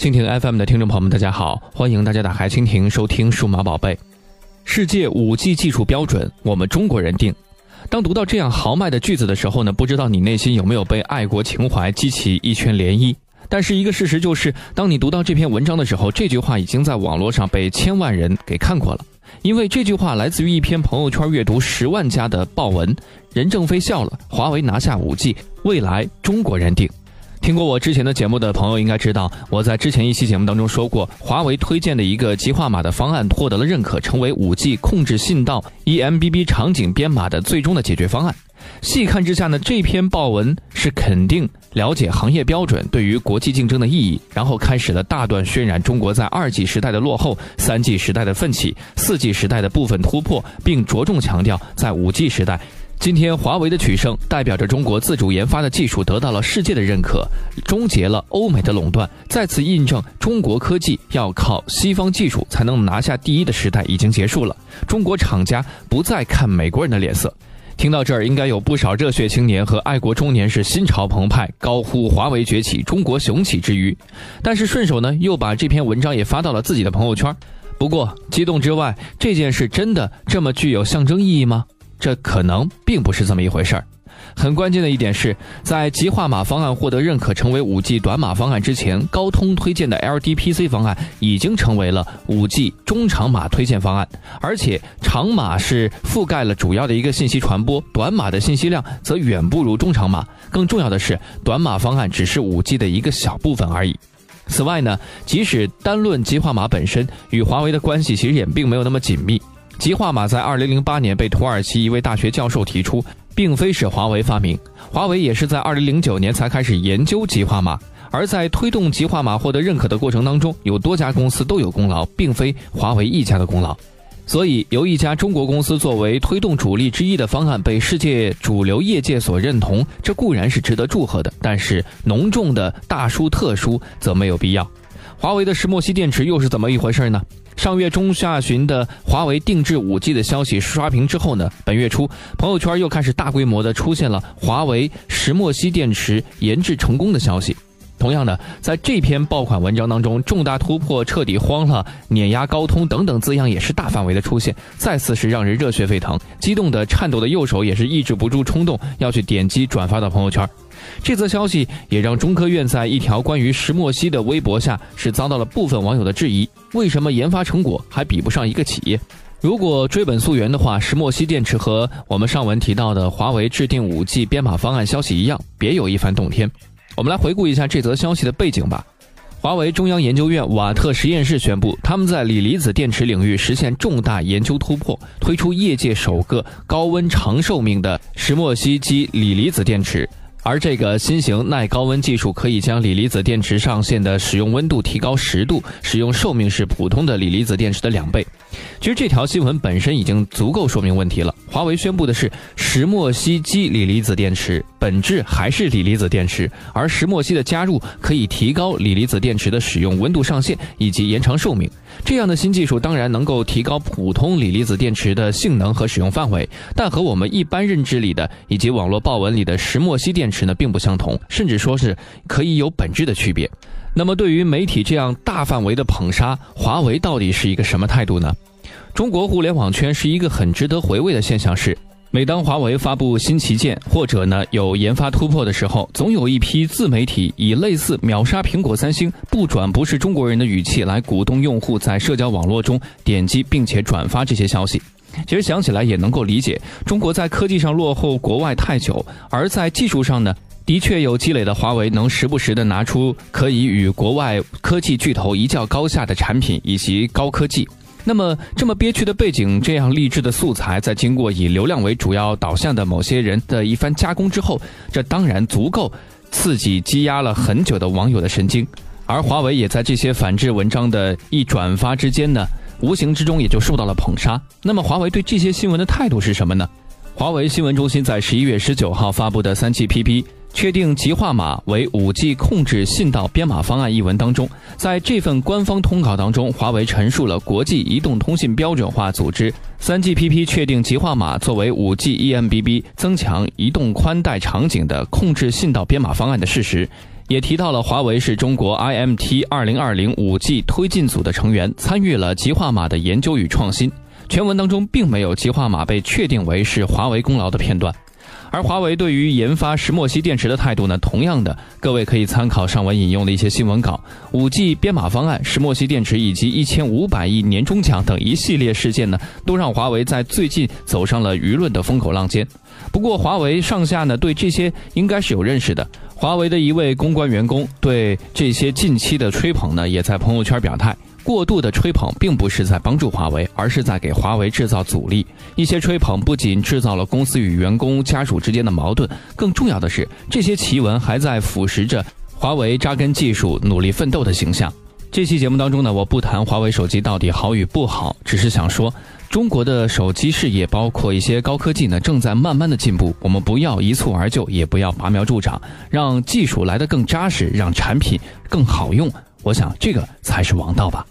蜻蜓 FM 的听众朋友们，大家好，欢迎大家打开蜻蜓收听数码宝贝。世界五 G 技术标准，我们中国人定。当读到这样豪迈的句子的时候呢，不知道你内心有没有被爱国情怀激起一圈涟漪？但是一个事实就是，当你读到这篇文章的时候，这句话已经在网络上被千万人给看过了。因为这句话来自于一篇朋友圈阅读十万加的爆文，任正非笑了，华为拿下五 G，未来中国人定。听过我之前的节目的朋友应该知道，我在之前一期节目当中说过，华为推荐的一个极化码的方案获得了认可，成为五 G 控制信道 eMBB 场景编码的最终的解决方案。细看之下呢，这篇报文是肯定了解行业标准对于国际竞争的意义，然后开始了大段渲染中国在二 G 时代的落后、三 G 时代的奋起、四 G 时代的部分突破，并着重强调在五 G 时代。今天，华为的取胜代表着中国自主研发的技术得到了世界的认可，终结了欧美的垄断，再次印证中国科技要靠西方技术才能拿下第一的时代已经结束了。中国厂家不再看美国人的脸色。听到这儿，应该有不少热血青年和爱国中年是心潮澎湃，高呼“华为崛起，中国雄起”之余，但是顺手呢又把这篇文章也发到了自己的朋友圈。不过，激动之外，这件事真的这么具有象征意义吗？这可能并不是这么一回事儿。很关键的一点是，在极化码方案获得认可成为五 G 短码方案之前，高通推荐的 LDPC 方案已经成为了五 G 中长码推荐方案。而且长码是覆盖了主要的一个信息传播，短码的信息量则远不如中长码。更重要的是，短码方案只是五 G 的一个小部分而已。此外呢，即使单论极化码本身，与华为的关系其实也并没有那么紧密。极化码在二零零八年被土耳其一位大学教授提出，并非是华为发明。华为也是在二零零九年才开始研究极化码。而在推动极化码获得认可的过程当中，有多家公司都有功劳，并非华为一家的功劳。所以，由一家中国公司作为推动主力之一的方案被世界主流业界所认同，这固然是值得祝贺的。但是，浓重的大书特书则没有必要。华为的石墨烯电池又是怎么一回事呢？上月中下旬的华为定制五 G 的消息刷屏之后呢，本月初朋友圈又开始大规模的出现了华为石墨烯电池研制成功的消息。同样的，在这篇爆款文章当中，重大突破彻底慌了，碾压高通等等字样也是大范围的出现，再次是让人热血沸腾，激动的颤抖的右手也是抑制不住冲动要去点击转发到朋友圈。这则消息也让中科院在一条关于石墨烯的微博下是遭到了部分网友的质疑：为什么研发成果还比不上一个企业？如果追本溯源的话，石墨烯电池和我们上文提到的华为制定五 G 编码方案消息一样，别有一番洞天。我们来回顾一下这则消息的背景吧。华为中央研究院瓦特实验室宣布，他们在锂离子电池领域实现重大研究突破，推出业界首个高温长寿命的石墨烯基锂离子电池。而这个新型耐高温技术可以将锂离子电池上限的使用温度提高十度，使用寿命是普通的锂离子电池的两倍。其实这条新闻本身已经足够说明问题了。华为宣布的是石墨烯基锂离子电池，本质还是锂离子电池，而石墨烯的加入可以提高锂离子电池的使用温度上限以及延长寿命。这样的新技术当然能够提高普通锂离子电池的性能和使用范围，但和我们一般认知里的以及网络报文里的石墨烯电池呢并不相同，甚至说是可以有本质的区别。那么，对于媒体这样大范围的捧杀，华为到底是一个什么态度呢？中国互联网圈是一个很值得回味的现象是。每当华为发布新旗舰，或者呢有研发突破的时候，总有一批自媒体以类似秒杀苹果、三星、不转不是中国人的语气来鼓动用户在社交网络中点击并且转发这些消息。其实想起来也能够理解，中国在科技上落后国外太久，而在技术上呢，的确有积累的华为能时不时的拿出可以与国外科技巨头一较高下的产品以及高科技。那么，这么憋屈的背景，这样励志的素材，在经过以流量为主要导向的某些人的一番加工之后，这当然足够刺激积压了很久的网友的神经。而华为也在这些反制文章的一转发之间呢，无形之中也就受到了捧杀。那么，华为对这些新闻的态度是什么呢？华为新闻中心在十一月十九号发布的三 GPP。确定极化码为五 G 控制信道编码方案一文当中，在这份官方通稿当中，华为陈述了国际移动通信标准化组织三 GPP 确定极化码作为五 G eMBB 增强移动宽带场景的控制信道编码方案的事实，也提到了华为是中国 IMT 二零二零五 G 推进组的成员，参与了极化码的研究与创新。全文当中并没有极化码被确定为是华为功劳的片段。而华为对于研发石墨烯电池的态度呢，同样的，各位可以参考上文引用的一些新闻稿。五 G 编码方案、石墨烯电池以及一千五百亿年终奖等一系列事件呢，都让华为在最近走上了舆论的风口浪尖。不过，华为上下呢对这些应该是有认识的。华为的一位公关员工对这些近期的吹捧呢，也在朋友圈表态。过度的吹捧并不是在帮助华为，而是在给华为制造阻力。一些吹捧不仅制造了公司与员工家属之间的矛盾，更重要的是，这些奇闻还在腐蚀着华为扎根技术、努力奋斗的形象。这期节目当中呢，我不谈华为手机到底好与不好，只是想说，中国的手机事业，包括一些高科技呢，正在慢慢的进步。我们不要一蹴而就，也不要拔苗助长，让技术来得更扎实，让产品更好用。我想，这个才是王道吧。